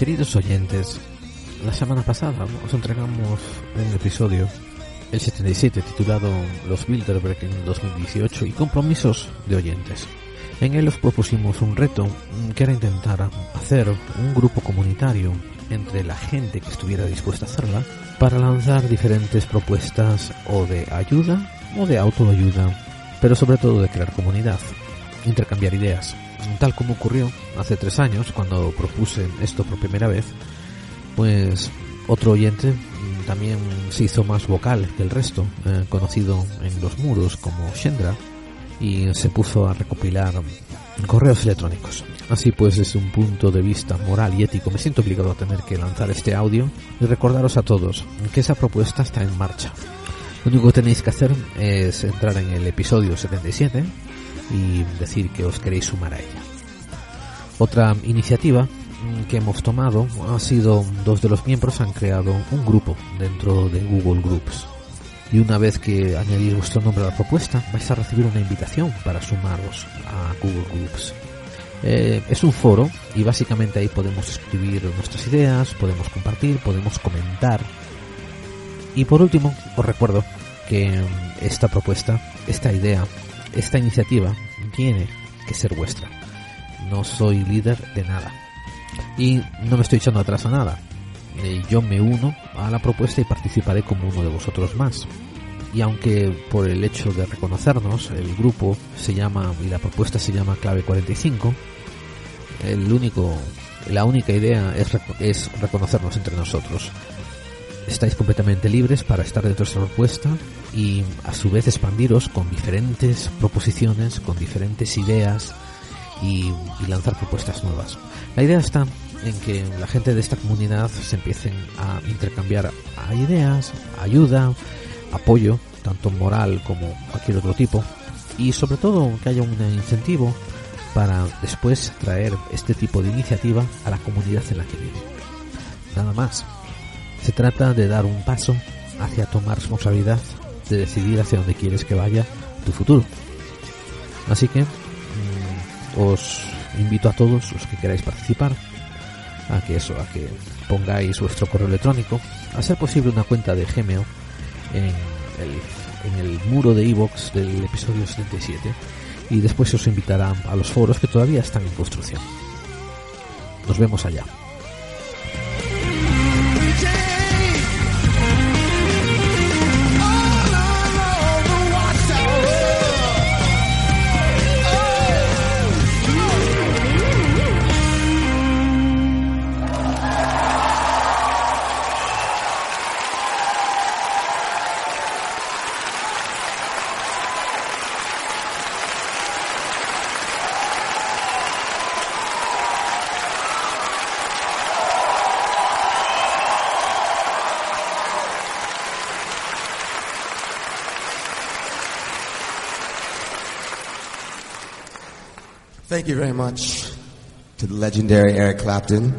Queridos oyentes, la semana pasada os entregamos un episodio, el 77, titulado Los Bilderberg en 2018 y compromisos de oyentes. En él os propusimos un reto mm, que era intentar hacer un grupo comunitario entre la gente que estuviera dispuesta a hacerla para lanzar diferentes propuestas o de ayuda o de autoayuda, pero sobre todo de crear comunidad, intercambiar ideas, tal como ocurrió hace tres años cuando propuse esto por primera vez, pues otro oyente también se hizo más vocal que el resto, eh, conocido en los muros como Shendra, y se puso a recopilar correos electrónicos. Así pues, desde un punto de vista moral y ético, me siento obligado a tener que lanzar este audio y recordaros a todos que esa propuesta está en marcha. Lo único que tenéis que hacer es entrar en el episodio 77 y decir que os queréis sumar a ella. Otra iniciativa que hemos tomado ha sido dos de los miembros han creado un grupo dentro de Google Groups. Y una vez que añadís vuestro nombre a la propuesta, vais a recibir una invitación para sumaros a Google Groups. Eh, es un foro y básicamente ahí podemos escribir nuestras ideas, podemos compartir, podemos comentar. Y por último, os recuerdo que esta propuesta, esta idea, esta iniciativa tiene que ser vuestra. No soy líder de nada. Y no me estoy echando atrás a nada. Eh, yo me uno a la propuesta y participaré como uno de vosotros más. Y aunque por el hecho de reconocernos, el grupo se llama y la propuesta se llama Clave 45, el único, la única idea es, reco- es reconocernos entre nosotros. Estáis completamente libres para estar dentro de esta propuesta y a su vez expandiros con diferentes proposiciones, con diferentes ideas y, y lanzar propuestas nuevas. La idea está en que la gente de esta comunidad se empiecen a intercambiar a ideas, ayuda, apoyo, tanto moral como cualquier otro tipo, y sobre todo que haya un incentivo para después traer este tipo de iniciativa a la comunidad en la que vive. Nada más. Se trata de dar un paso hacia tomar responsabilidad, de decidir hacia dónde quieres que vaya tu futuro. Así que mm, os invito a todos los que queráis participar a que eso, a que pongáis vuestro correo electrónico, a ser posible una cuenta de Gmail en el, muro de iVoox del episodio 77 y después os invitará a los foros que todavía están en construcción. Nos vemos allá. Thank you very much to the legendary Eric Clapton.